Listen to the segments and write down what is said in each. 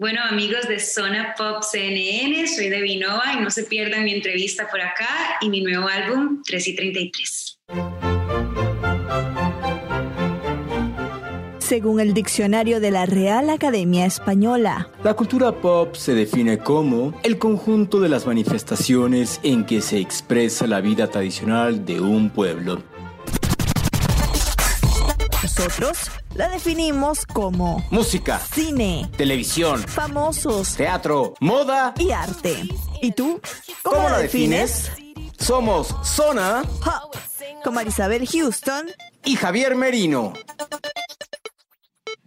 Bueno, amigos de Zona Pop CNN, soy Debbie Nova y no se pierdan mi entrevista por acá y mi nuevo álbum 3 y 33. Según el diccionario de la Real Academia Española, La cultura pop se define como el conjunto de las manifestaciones en que se expresa la vida tradicional de un pueblo. Nosotros la definimos como Música, cine, televisión, famosos teatro, moda. y arte. ¿Y tú? ¿Cómo la defines? Somos Zona Pop, con Marisabel Houston y Javier Merino.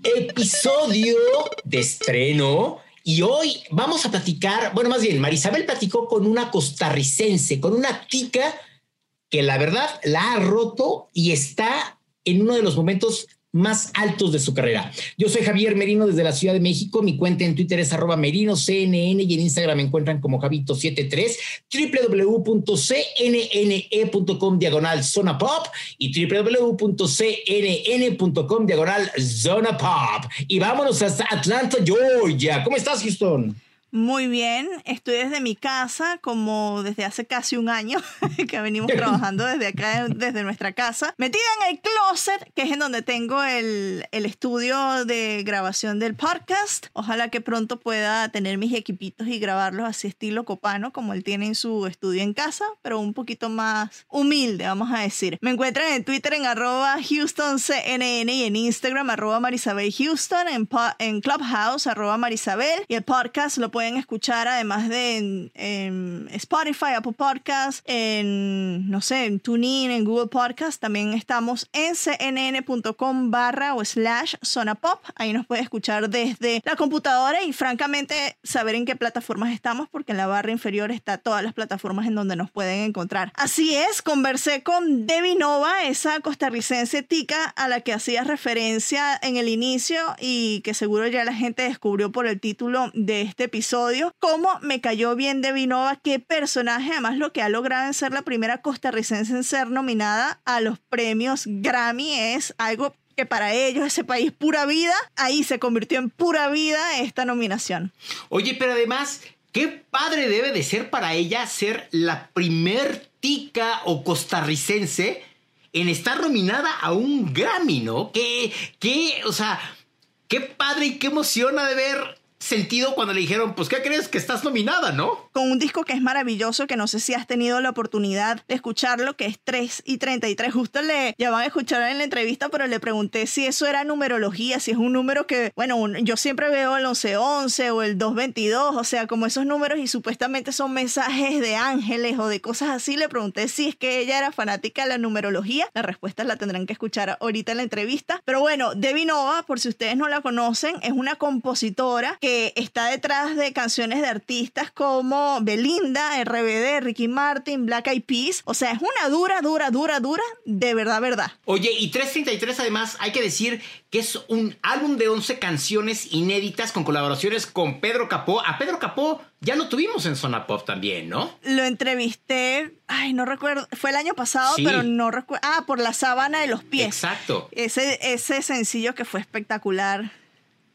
episodio de estreno. Y hoy vamos a platicar, bueno, más bien, Marisabel platicó con una costarricense, con una tica que la verdad la ha roto y está en uno de los momentos más altos de su carrera. Yo soy Javier Merino desde la Ciudad de México. Mi cuenta en Twitter es arroba merinoCNN y en Instagram me encuentran como Javito73, www.cnne.com diagonal zona pop y www.cnn.com diagonal zona pop. Y vámonos hasta Atlanta, Georgia. ¿Cómo estás, Houston? Muy bien, estoy desde mi casa como desde hace casi un año que venimos trabajando desde acá, desde nuestra casa, metida en el closet, que es en donde tengo el, el estudio de grabación del podcast. Ojalá que pronto pueda tener mis equipitos y grabarlos así estilo copano, como él tiene en su estudio en casa, pero un poquito más humilde, vamos a decir. Me encuentran en Twitter en arroba HoustonCNN y en Instagram arroba Marisabel Houston, en, en Clubhouse arroba Marisabel y el podcast lo pueden escuchar además de en, en Spotify, Apple Podcast, en, no sé, en TuneIn, en Google Podcast. También estamos en cnn.com barra o slash zona pop. Ahí nos puede escuchar desde la computadora y francamente saber en qué plataformas estamos porque en la barra inferior está todas las plataformas en donde nos pueden encontrar. Así es, conversé con Debbie Nova, esa costarricense tica a la que hacía referencia en el inicio y que seguro ya la gente descubrió por el título de este episodio. Cómo me cayó bien Debbie Nova, qué personaje, además lo que ha logrado en ser la primera costarricense en ser nominada a los premios Grammy es algo que para ellos, ese país pura vida, ahí se convirtió en pura vida esta nominación. Oye, pero además, qué padre debe de ser para ella ser la primer tica o costarricense en estar nominada a un Grammy, ¿no? Qué, qué, o sea, qué padre y qué emoción ha de haber sentido cuando le dijeron, pues, ¿qué crees que estás nominada, no? con un disco que es maravilloso, que no sé si has tenido la oportunidad de escucharlo, que es 3 y 33. Justo le ya van a escuchar en la entrevista, pero le pregunté si eso era numerología, si es un número que, bueno, yo siempre veo el 1111 o el 222, o sea, como esos números y supuestamente son mensajes de ángeles o de cosas así. Le pregunté si es que ella era fanática de la numerología. La respuesta la tendrán que escuchar ahorita en la entrevista. Pero bueno, Debbie Nova, por si ustedes no la conocen, es una compositora que está detrás de canciones de artistas como Belinda, RBD, Ricky Martin, Black Eyed Peas. O sea, es una dura, dura, dura, dura, de verdad, verdad. Oye, y 333 además hay que decir que es un álbum de 11 canciones inéditas con colaboraciones con Pedro Capó. A Pedro Capó ya lo tuvimos en Zona Pop también, ¿no? Lo entrevisté, ay, no recuerdo, fue el año pasado, Sí. pero no recuerdo. Ah, por la sábana de los pies. Exacto. Ese, ese sencillo que fue espectacular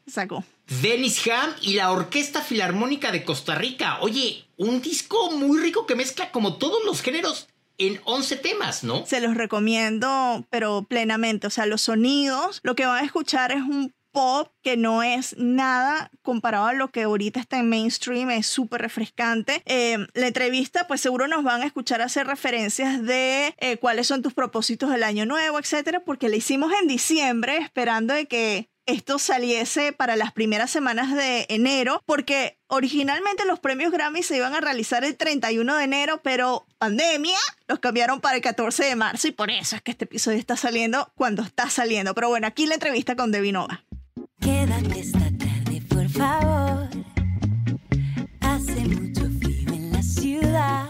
sacó. Dennis Ham y la Orquesta Filarmónica de Costa Rica. Oye, un disco muy rico que mezcla como todos los géneros en 11 temas, ¿no? Se los recomiendo, pero plenamente. O sea, los sonidos, lo que van a escuchar es un pop que no es nada comparado a lo que ahorita está en mainstream, es súper refrescante. Eh, la entrevista, pues seguro nos van a escuchar hacer referencias de eh, cuáles son tus propósitos del año nuevo, etcétera, porque la hicimos en diciembre esperando de que esto saliese para las primeras semanas de enero, porque originalmente los premios Grammy se iban a realizar el 31 de enero, pero pandemia los cambiaron para el 14 de marzo y por eso es que este episodio está saliendo cuando está saliendo. Pero bueno, aquí la entrevista con Devinova. Quédate esta tarde, por favor. Hace mucho frío en la ciudad.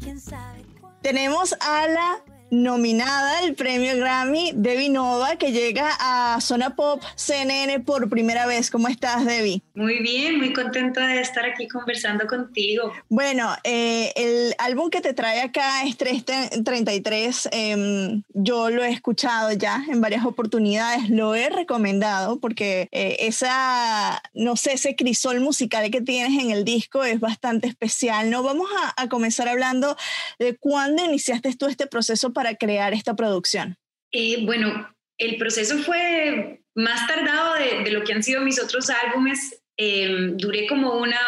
¿Quién sabe? Tenemos a la nominada al premio Grammy, Debbie Nova, que llega a Zona Pop CNN por primera vez. ¿Cómo estás, Debbie? Muy bien, muy contenta de estar aquí conversando contigo. Bueno, eh, el álbum que te trae acá es 333. Em, yo lo he escuchado ya en varias oportunidades, lo he recomendado porque eh, esa, no sé, ese crisol musical que tienes en el disco es bastante especial. No vamos a, a comenzar hablando de cuándo iniciaste tú este proceso para para crear esta producción? Eh, bueno, el proceso fue más tardado de, de, lo que han sido mis otros álbumes. Em, duré como una,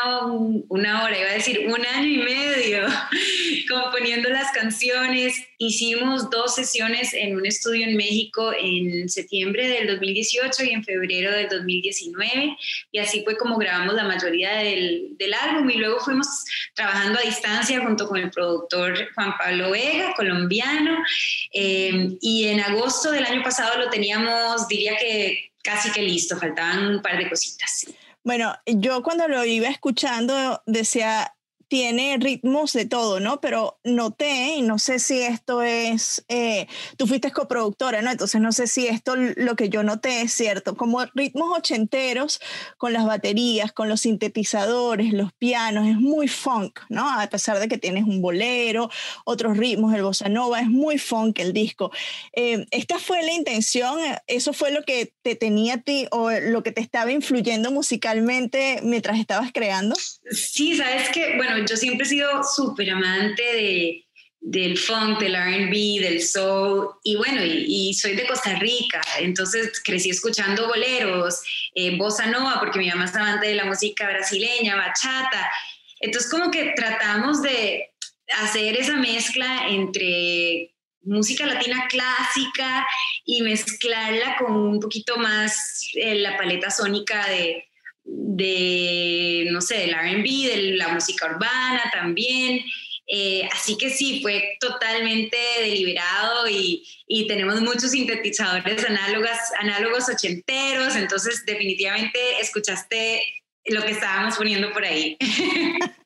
una hora, iba a decir un año y medio, componiendo las canciones. Hicimos dos sesiones en un estudio en México en septiembre del 2018 y en febrero del 2019, y así fue como grabamos la mayoría del, del álbum. Y luego fuimos trabajando a distancia junto con el productor Juan Pablo Vega, colombiano, em, y en agosto del año pasado lo teníamos, diría que casi que listo, faltaban un par de cositas. Bueno, yo cuando lo iba escuchando decía, tiene ritmos de todo, ¿no? Pero noté, y no sé si esto es, eh, tú fuiste coproductora, ¿no? Entonces no sé si esto lo que yo noté es cierto, como ritmos ochenteros con las baterías, con los sintetizadores, los pianos, es muy funk, ¿no? A pesar de que tienes un bolero, otros ritmos, el bossa nova, es muy funk el disco. Eh, ¿Esta fue la intención? ¿Eso fue lo que te tenía a ti o lo que te estaba influyendo musicalmente mientras estabas creando? Sí, sabes que, bueno, yo siempre he sido súper amante de, del funk, del RB, del soul, y bueno, y, soy de Costa Rica, entonces crecí escuchando boleros, eh, bossa nova, porque mi mamá es amante de la música brasileña, bachata, entonces como que tratamos de hacer esa mezcla entre música latina clásica y mezclarla con un poquito más eh, la paleta sónica de, de, no sé, del RB, de la música urbana también. Eh, así que sí, fue totalmente deliberado y, y, tenemos muchos sintetizadores análogos, análogos ochenteros, entonces definitivamente escuchaste lo que estábamos poniendo por ahí.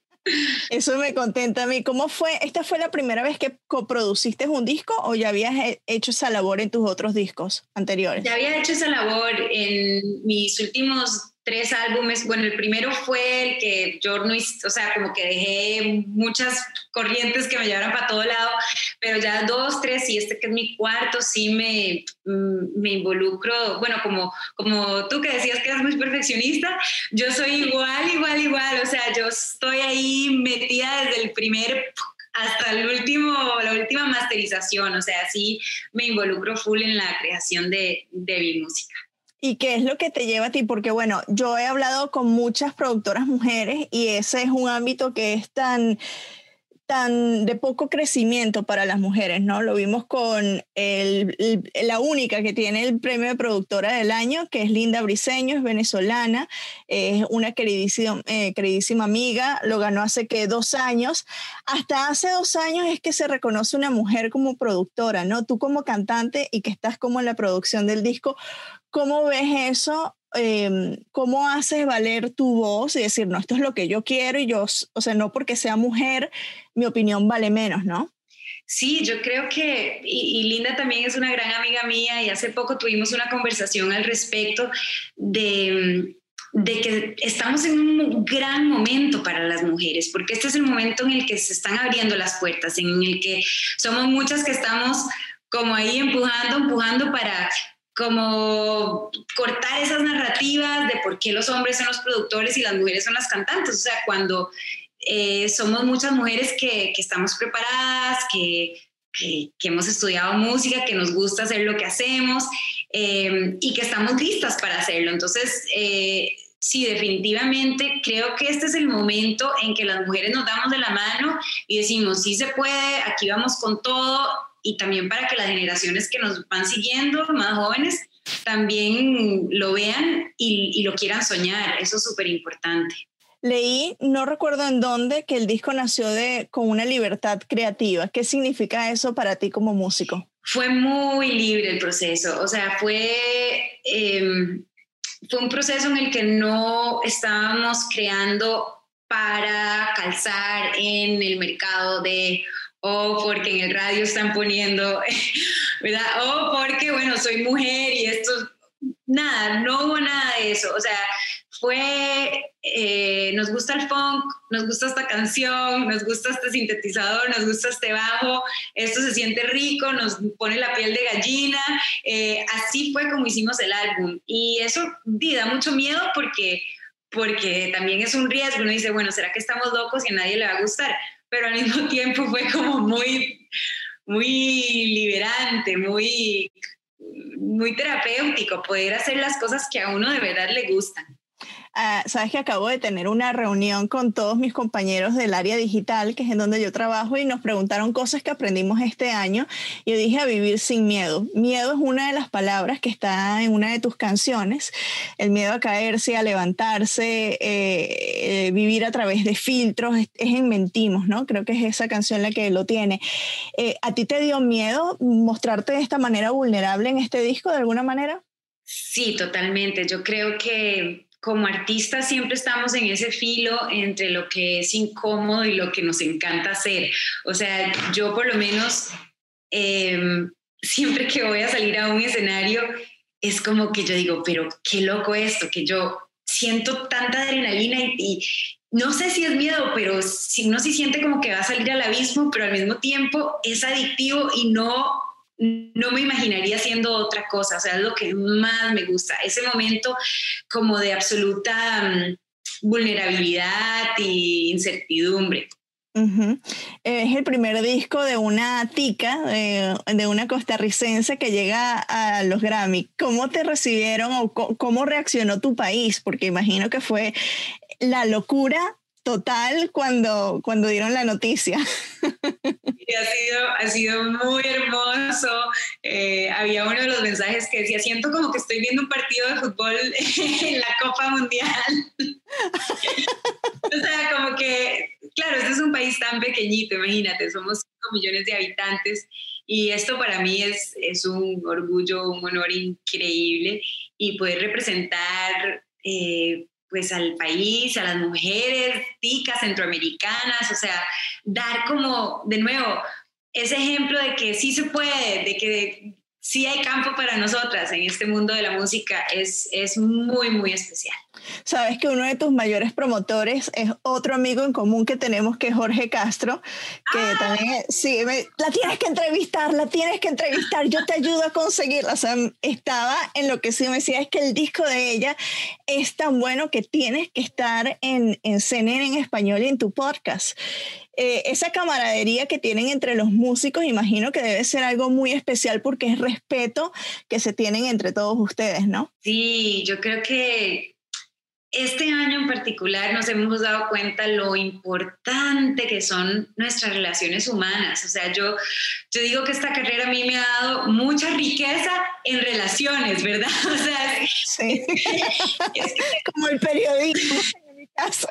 Eso me contenta a mí. ¿Cómo fue? ¿Esta fue la primera vez que coproduciste un disco o ya habías hecho esa labor en tus otros discos anteriores? Ya había hecho esa labor en mis últimos tres álbumes. Bueno, el primero fue el que yo no, o sea, como que dejé muchas corrientes que me llevaran para todo lado, pero ya dos, tres y este que es mi cuarto, sí me, mm, me involucro, bueno, como, como tú que decías que eres muy perfeccionista, yo soy igual, igual, igual, o sea, yo estoy ahí metida desde el primer hasta el último, la última masterización, o sea, sí me involucro full en la creación de, de mi música. ¿Y qué es lo que te lleva a ti? Porque bueno, yo he hablado con muchas productoras mujeres y ese es un ámbito que es tan tan de poco crecimiento para las mujeres, ¿no? Lo vimos con el, la única que tiene el premio de productora del año, que es Linda Briseño, es venezolana, es una queridísima, eh, queridísima amiga, lo ganó hace que dos años. Hasta hace dos años es que se reconoce una mujer como productora, ¿no? Tú como cantante y que estás como en la producción del disco, ¿cómo ves eso Em, cómo haces valer tu voz y decir, no, esto es lo que yo quiero y yo, o sea, no porque sea mujer, mi opinión vale menos, ¿no? Sí, yo creo que, y, Linda también es una gran amiga mía y hace poco tuvimos una conversación al respecto de, de que estamos en un gran momento para las mujeres, porque este es el momento en el que se están abriendo las puertas, en el que somos muchas que estamos como ahí empujando, empujando para como cortar esas narrativas de por qué los hombres son los productores y las mujeres son las cantantes. O sea, cuando eh, somos muchas mujeres que, que estamos preparadas, que, que, hemos estudiado música, que nos gusta hacer lo que hacemos eh, y que estamos listas para hacerlo. Entonces, eh, sí, definitivamente creo que este es el momento en que las mujeres nos damos de la mano y decimos, sí se puede, aquí vamos con todo y también para que las generaciones que nos van siguiendo, más jóvenes, también lo vean y, lo quieran soñar. Eso es súper importante. Leí, no recuerdo en dónde, que el disco nació de, con una libertad creativa. ¿Qué significa eso para ti como músico? Fue muy libre el proceso, o sea, fue, em, fue un proceso en el que no estábamos creando para calzar en el mercado de o porque en el radio están poniendo, ¿verdad? O porque, bueno, soy mujer y esto, nada, no hubo nada de eso. O sea, fue, eh, nos gusta el funk, nos gusta esta canción, nos gusta este sintetizador, nos gusta este bajo, esto se siente rico, nos pone la piel de gallina. Eh, así fue como hicimos el álbum. Y eso da mucho miedo porque, porque también es un riesgo. Uno dice, bueno, ¿será que estamos locos y a nadie le va a gustar? Pero al mismo tiempo fue como muy, muy liberante, muy, muy terapéutico poder hacer las cosas que a uno de verdad le gustan. Ah, sabes que acabo de tener una reunión con todos mis compañeros del área digital, que es en donde yo trabajo, y nos preguntaron cosas que aprendimos este año. Yo dije a vivir sin miedo. Miedo es una de las palabras que está en una de tus canciones. El miedo a caerse, a levantarse, eh, eh, vivir a través de filtros, es, en Mentimos, ¿no? Creo que es esa canción la que lo tiene. Eh, ¿A ti te dio miedo mostrarte de esta manera vulnerable en este disco de alguna manera? Sí, totalmente. Yo creo que como artistas siempre estamos en ese filo entre lo que es incómodo y lo que nos encanta hacer. O sea, yo por lo menos em, siempre que voy a salir a un escenario es como que yo digo, pero qué loco esto, que yo siento tanta adrenalina y, no sé si es miedo, pero si uno sí siente como que va a salir al abismo, pero al mismo tiempo es adictivo y no no me imaginaría haciendo otra cosa, o sea, es lo que más me gusta, ese momento como de absoluta mm, vulnerabilidad e incertidumbre. Es el primer disco de una tica, de, una costarricense que llega a los Grammy. ¿Cómo te recibieron o cómo reaccionó tu país? Porque imagino que fue la locura total cuando, cuando dieron la noticia. ha sido, ha sido muy hermoso. Eh, había uno de los mensajes que decía, siento como que estoy viendo un partido de fútbol en la Copa Mundial. o sea, como que, claro, este es un país tan pequeño, imagínate, somos 5 millones de habitantes y esto para mí es, es un orgullo, un honor increíble y poder representar eh, pues al país, a las mujeres ticas centroamericanas, o sea, dar como, de nuevo, ese ejemplo de que sí se puede, de que sí hay campo para nosotras en este mundo de la música, es, es muy, muy especial. Sabes que uno de tus mayores promotores es otro amigo en común que tenemos, que es Jorge Castro, que ah. también, sí, la tienes que entrevistar, la tienes que entrevistar, yo te ayudo a conseguirla. O sea, estaba en lo que sí me decía, es que el disco de ella es tan bueno que tienes que estar en, en CNN en español y en tu podcast. Eh, esa camaradería que tienen entre los músicos, imagino que debe ser algo muy especial porque es respeto que se tienen entre todos ustedes, ¿no? Sí, yo creo que este año en particular nos hemos dado cuenta lo importante que son nuestras relaciones humanas. O sea, yo, yo digo que esta carrera a mí me ha dado mucha riqueza en relaciones, ¿verdad? O sea, sí. es como el periodismo en mi caso.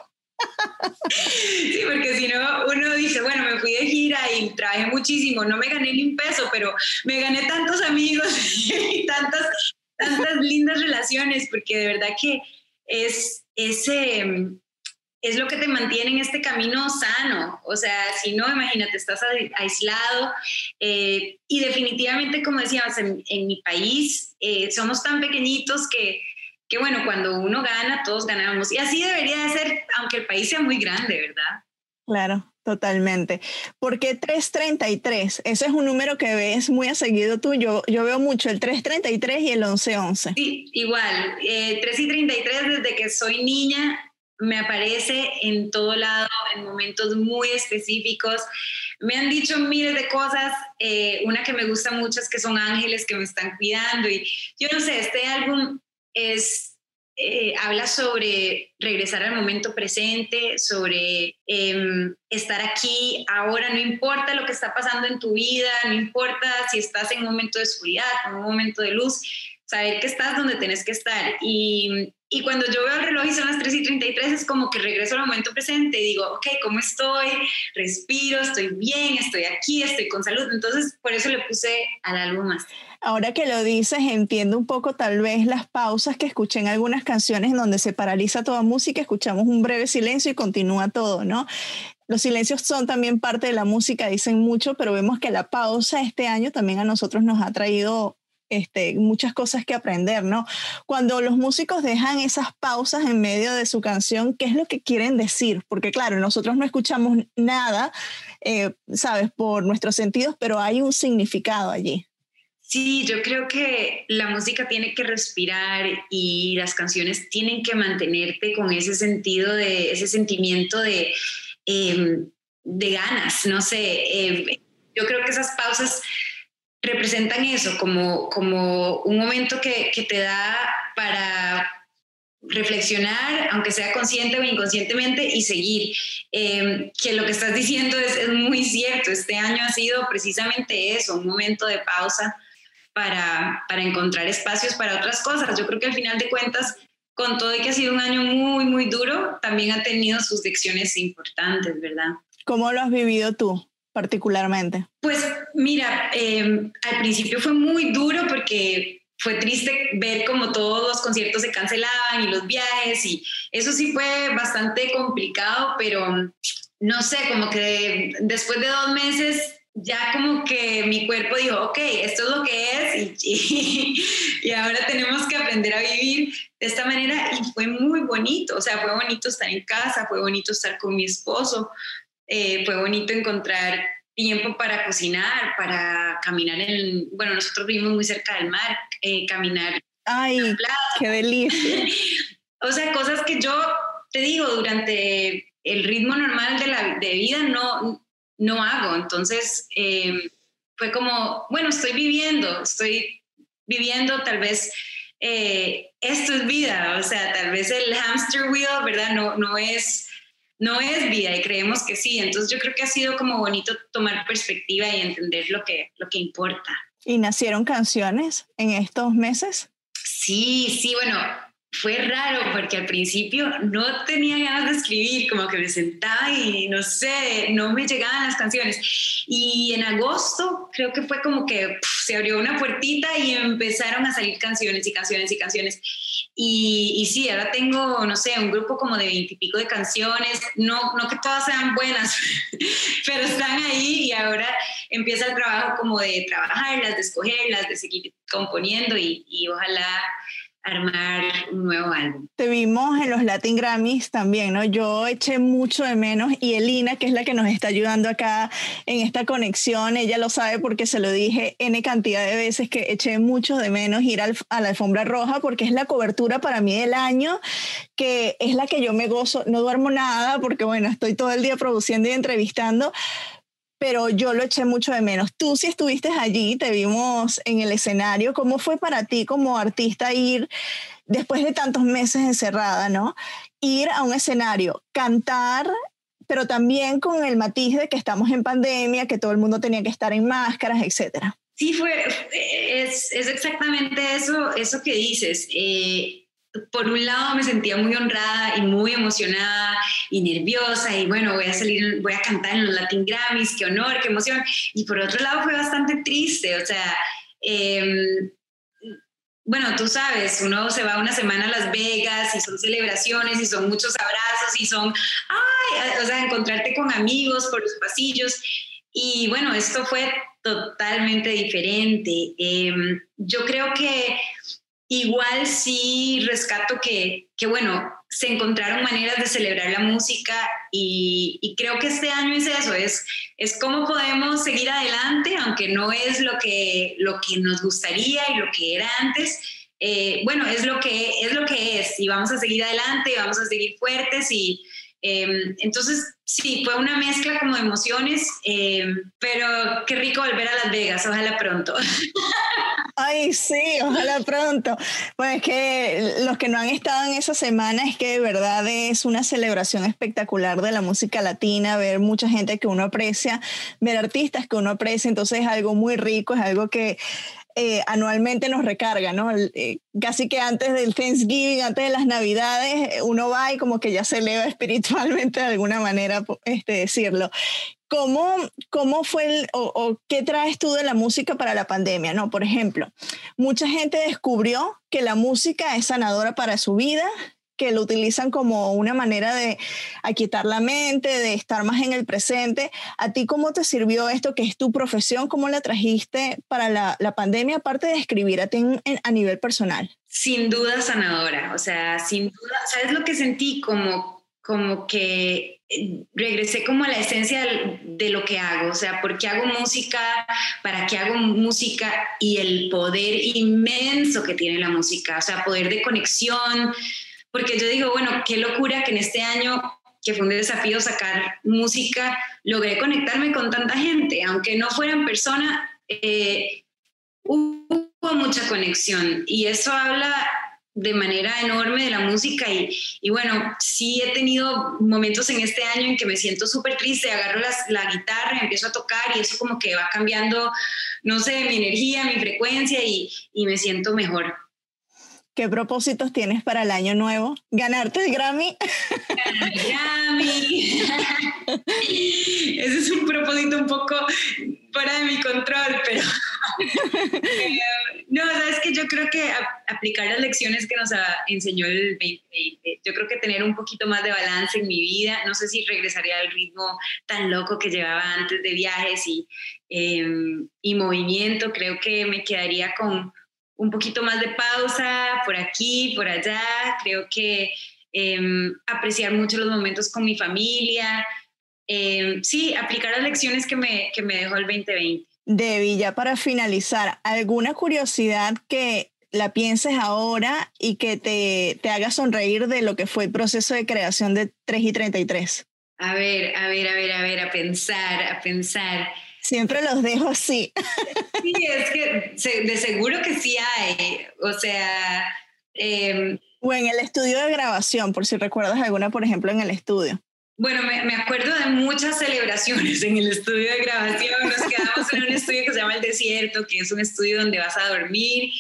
Sí, porque si no, uno dice, bueno, me fui de gira y trabajé muchísimo, no me gané ni un peso, pero me gané tantos amigos y tantas, tantas lindas relaciones, porque de verdad que es, ese, es lo que te mantiene en este camino sano. O sea, si no, imagínate, estás aislado. Eh, y definitivamente, como decíamos, en, mi país eh, somos tan pequeñitos que, que, bueno, cuando uno gana, todos ganamos. Y así debería de ser, aunque el país sea muy grande, ¿verdad? Claro, totalmente. Porque 333, ese es un número que ves muy a seguido tú. Yo, yo veo mucho el 333 y el 1111. Sí, igual. Eh, 3 y 33 desde que soy niña me aparece en todo lado, en momentos muy específicos. Me han dicho miles de cosas. Eh, una que me gusta mucho es que son ángeles que me están cuidando. Y yo no sé, este álbum es eh, habla sobre regresar al momento presente, sobre em, estar aquí, ahora, no importa lo que está pasando en tu vida, no importa si estás en un momento de oscuridad, en un momento de luz, saber que estás donde tienes que estar. Y, y cuando yo veo el reloj y son las 3 y 33, es como que regreso al momento presente y digo, ok, ¿cómo estoy? Respiro, estoy bien, estoy aquí, estoy con salud. Entonces, por eso le puse al álbum más. Ahora que lo dices, entiendo un poco tal vez las pausas que escuché en algunas canciones donde se paraliza toda música, escuchamos un breve silencio y continúa todo, ¿no? los silencios son también parte de la música, dicen mucho, pero vemos que la pausa este año también a nosotros nos ha traído este, muchas cosas que aprender, ¿no? Cuando los músicos dejan esas pausas en medio de su canción, ¿qué es lo que quieren decir? Porque claro, nosotros no escuchamos nada, eh, ¿sabes? Por nuestros sentidos, pero hay un significado allí. Sí, yo creo que la música tiene que respirar y las canciones tienen que mantenerte con ese sentido de, ese sentimiento de, em, de ganas, no sé. Em, yo creo que esas pausas representan eso, como, como un momento que, que te da para reflexionar, aunque sea consciente o inconscientemente, y seguir. Em, que lo que estás diciendo es, muy cierto. Este año ha sido precisamente eso, un momento de pausa para, para encontrar espacios para otras cosas. Yo creo que al final de cuentas, con todo y que ha sido un año muy, muy duro, también ha tenido sus lecciones importantes, ¿verdad? ¿Cómo lo has vivido tú? Particularmente? Pues mira, eh, al principio fue muy duro porque fue triste ver como todos los conciertos se cancelaban y los viajes y eso sí fue bastante complicado, pero no sé, como que después de dos meses ya como que mi cuerpo dijo, ok, esto es lo que es y, y, ahora tenemos que aprender a vivir de esta manera y fue muy bonito, o sea, fue bonito estar en casa, fue bonito estar con mi esposo, eh, fue bonito encontrar tiempo para cocinar, para caminar en, bueno, nosotros vivimos muy cerca del mar, eh, caminar. ¡Ay, qué delicia! o sea, cosas que yo te digo, durante el ritmo normal de la de vida no, no hago. Entonces, eh, fue como, bueno, estoy viviendo, estoy viviendo tal vez... esto es vida, o sea, tal vez el hamster wheel, ¿verdad? No, no es no es vida y creemos que sí. Entonces yo creo que ha sido como bonito tomar perspectiva y entender lo que, lo que importa. ¿Y nacieron canciones en estos meses? Sí, sí, bueno, fue raro porque al principio no tenía ganas de escribir, como que me sentaba y no sé, no me llegaban las canciones. Y en agosto creo que fue como que se abrió una puertita y empezaron a salir canciones y canciones y canciones. Y, y sí, ahora tengo, no sé, un grupo como de veintipico de canciones, no, no que todas sean buenas, pero están ahí y ahora empieza el trabajo como de trabajarlas, de escogerlas, de seguir componiendo y, y ojalá armar un nuevo álbum. Te vimos en los Latin Grammys también, ¿no? Yo eché mucho de menos y Elina, que es la que nos está ayudando acá en esta conexión, ella lo sabe porque se lo dije N cantidad de veces que eché mucho de menos ir al, a la alfombra roja porque es la cobertura para mí del año, que es la que yo me gozo, no duermo nada porque bueno, estoy todo el día produciendo y entrevistando, pero yo lo eché mucho de menos. Tú si estuviste allí, te vimos en el escenario, ¿cómo fue para ti como artista ir después de tantos meses encerrada, ¿no? Ir a un escenario, cantar, pero también con el matiz de que estamos en pandemia, que todo el mundo tenía que estar en máscaras, etcétera. Sí, fue, es, es exactamente eso, eso que dices. Eh, por un lado me sentía muy honrada y muy emocionada y nerviosa y bueno, voy a salir, voy a cantar en los Latin Grammys, qué honor, qué emoción. Y por otro lado fue bastante triste, o sea, em, bueno, tú sabes, uno se va una semana a Las Vegas y son celebraciones y son muchos abrazos y son, ay, o sea, encontrarte con amigos por los pasillos. Y bueno, esto fue totalmente diferente. Em, yo creo que Igual sí rescato que, que, bueno, se encontraron maneras de celebrar la música y, y, creo que este año es eso, es, es cómo podemos seguir adelante, aunque no es lo que, lo que nos gustaría y lo que era antes. Eh, bueno, es lo, que, es lo que es y vamos a seguir adelante, vamos a seguir fuertes y eh, entonces sí, fue una mezcla como de emociones, eh, pero qué rico volver a Las Vegas, ojalá pronto. Ay, sí, ojalá pronto. Pues que los que no han estado en esa semana es que de verdad es una celebración espectacular de la música latina, ver mucha gente que uno aprecia, ver artistas que uno aprecia, entonces es algo muy rico, es algo que eh, anualmente nos recarga, ¿no? Eh, casi que antes del Thanksgiving, antes de las Navidades, uno va y como que ya se eleva espiritualmente de alguna manera, este, decirlo. ¿Cómo, cómo fue el, o, qué traes tú de la música para la pandemia? No, por ejemplo, mucha gente descubrió que la música es sanadora para su vida que lo utilizan como una manera de aquietar la mente, de estar más en el presente. ¿A ti cómo te sirvió esto que es tu profesión? ¿Cómo la trajiste para la, pandemia, aparte de escribir a ti a nivel personal? Sin duda sanadora, o sea, sin duda, ¿sabes lo que sentí? Como, como que eh, regresé como a la esencia de lo que hago, o sea, ¿por qué hago música? ¿Para qué hago música? Y el poder inmenso que tiene la música, o sea, poder de conexión, porque yo digo, bueno, qué locura que en este año, que fue un desafío sacar música, logré conectarme con tanta gente, aunque no fueran personas, eh, hubo mucha conexión y eso habla de manera enorme de la música y, bueno, sí he tenido momentos en este año en que me siento súper triste, agarro la guitarra, empiezo a tocar y eso como que va cambiando, no sé, mi energía, mi frecuencia y me siento mejor. ¿Qué propósitos tienes para el año nuevo? ¿Ganarte el Grammy? Ganar el Grammy. Ese es un propósito un poco fuera de mi control, pero no, sabes que yo creo que aplicar las lecciones que nos enseñó el 2020, yo creo que tener un poquito más de balance en mi vida, no sé si regresaría al ritmo tan loco que llevaba antes de viajes y, em, y movimiento, creo que me quedaría con un poquito más de pausa por aquí, por allá. Creo que em, apreciar mucho los momentos con mi familia. Em, sí, aplicar las lecciones que me, que me dejó el 2020. Debbie, ya para finalizar, ¿alguna curiosidad que la pienses ahora y que te, te haga sonreír de lo que fue el proceso de creación de 3 y 33? A ver, a ver, a ver, a ver, a pensar, a pensar. Siempre los dejo así. Sí, es que de seguro que sí hay. O sea... Em, o en el estudio de grabación, por si recuerdas alguna, por ejemplo, en el estudio. Bueno, me, me, acuerdo de muchas celebraciones en el estudio de grabación. Nos quedamos en un estudio que se llama El Desierto, que es un estudio donde vas a dormir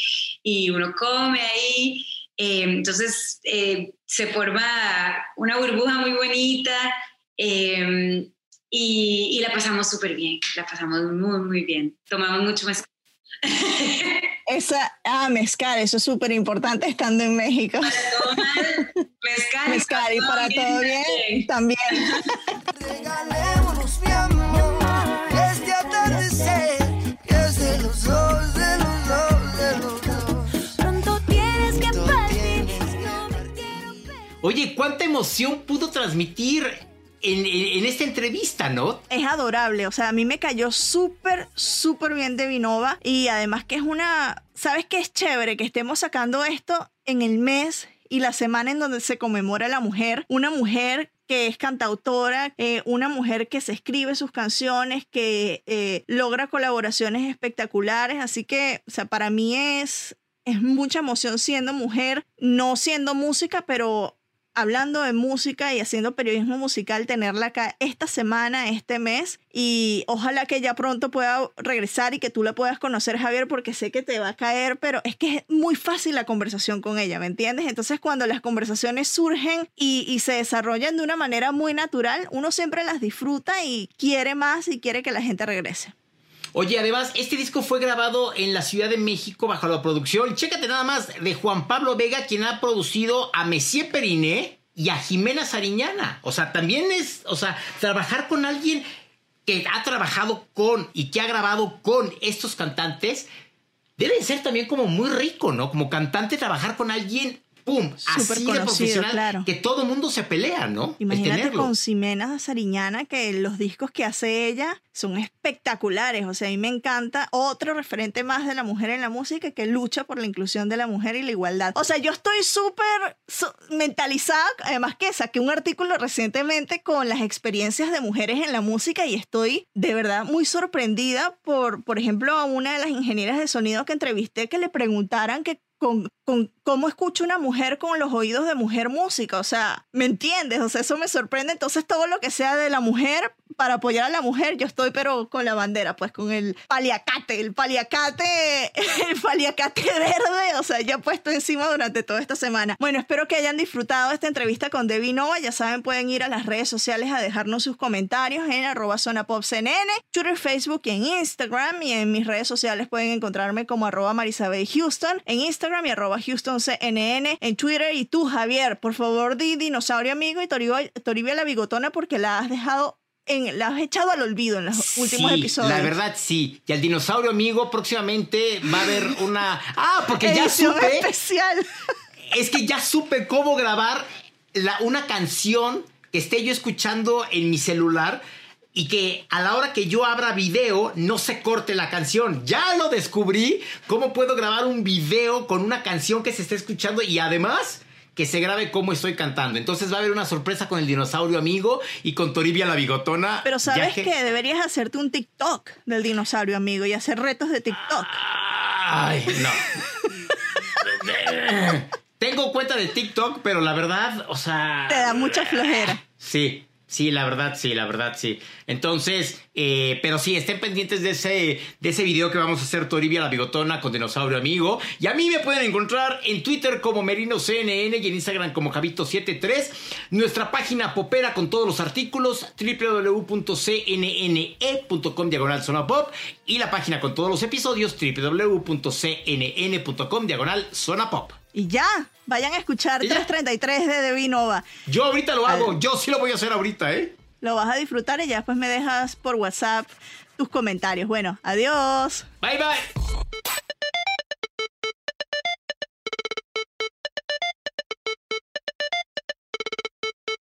y uno come ahí. Em, entonces eh, se forma una burbuja muy bonita. Eh, y, la pasamos súper bien, la pasamos muy, muy bien. Tomamos mucho mezcal. Esa, ah, mezcal, eso es súper importante estando en México. Para mezcal. Mezcal y para todo bien, también. Regalémonos, mi amor, este atardecer, que es de los dos, de los dos, de los dos. Pronto tienes que partir, no me quiero Oye, ¿cuánta emoción pudo transmitir en, esta entrevista, ¿no? Es adorable, o sea, a mí me cayó súper, súper bien de Vinova y además que es una, ¿sabes qué es chévere? Que estemos sacando esto en el mes y la semana en donde se conmemora la mujer, una mujer que es cantautora, eh, una mujer que se escribe sus canciones, que eh, logra colaboraciones espectaculares, así que, o sea, para mí es, es mucha emoción siendo mujer, no siendo música, pero hablando de música y haciendo periodismo musical, tenerla acá esta semana, este mes. Y ojalá que ya pronto pueda regresar y que tú la puedas conocer, Javier, porque sé que te va a caer, pero es que es muy fácil la conversación con ella, ¿me entiendes? Entonces cuando las conversaciones surgen y, y se desarrollan de una manera muy natural, uno siempre las disfruta y quiere más y quiere que la gente regrese. Oye, además, este disco fue grabado en la Ciudad de México bajo la producción, chécate nada más, de Juan Pablo Vega, quien ha producido a Messier Periné y a Jimena Sariñana. O sea, también es, o sea, trabajar con alguien que ha trabajado con y que ha grabado con estos cantantes, debe ser también como muy rico, ¿no? Como cantante, trabajar con alguien pum, así de profesional que todo mundo se pelea, ¿no? Imagínate con Ximena Sariñana que los discos que hace ella son espectaculares, o sea, a mí me encanta otro referente más de la mujer en la música que lucha por la inclusión de la mujer y la igualdad. O sea, yo estoy súper mentalizada, además que saqué un artículo recientemente con las experiencias de mujeres en la música y estoy de verdad muy sorprendida por, por ejemplo, a una de las ingenieras de sonido que entrevisté que le preguntaran que con, con, cómo escucha una mujer con los oídos de mujer música. O sea, ¿me entiendes? O sea, eso me sorprende. Entonces, todo lo que sea de la mujer, para apoyar a la mujer, yo estoy, pero con la bandera, pues con el paliacate, el paliacate, el paliacate verde. O sea, ya puesto encima durante toda esta semana. Bueno, espero que hayan disfrutado esta entrevista con Debbie Nova. Ya saben, pueden ir a las redes sociales a dejarnos sus comentarios en arroba zona pop CNN, Twitter, Facebook y en Instagram. Y en mis redes sociales pueden encontrarme como arroba Marisabel en Instagram y arroba Houston CNN en Twitter. Y tú, Javier, por favor, di dinosaurio amigo y Toribia, la bigotona porque la has dejado en, la has echado al olvido en los últimos episodios. La verdad, sí. Y al dinosaurio amigo próximamente va a haber una. Ah, porque ya supe. especial. Es que ya supe cómo grabar la, una canción que esté yo escuchando en mi celular y que a la hora que yo abra video no se corte la canción. Ya lo descubrí, cómo puedo grabar un video con una canción que se esté escuchando y además que se grabe cómo estoy cantando. Entonces va a haber una sorpresa con el dinosaurio amigo y con Toribia la bigotona. Pero sabes que... deberías hacerte un TikTok del dinosaurio amigo y hacer retos de TikTok. Ay, no. Tengo cuenta de TikTok, pero la verdad, o sea... Te da mucha flojera. Sí, Sí, la verdad, sí, la verdad, sí. Entonces, eh, pero sí, estén pendientes de ese, de ese video que vamos a hacer Toribia la Bigotona con Dinosaurio Amigo. Y a mí me pueden encontrar en Twitter como MerinoCNN y en Instagram como Javito73. Nuestra página popera con todos los artículos www.cnne.com diagonal zona pop y la página con todos los episodios www.cnn.com diagonal zona pop. Y ya, vayan a escuchar 333 de Devinova. Yo ahorita lo hago, yo sí lo voy a hacer ahorita, ¿eh? Lo vas a disfrutar y ya después me dejas por WhatsApp tus comentarios. Bueno, adiós. Bye bye.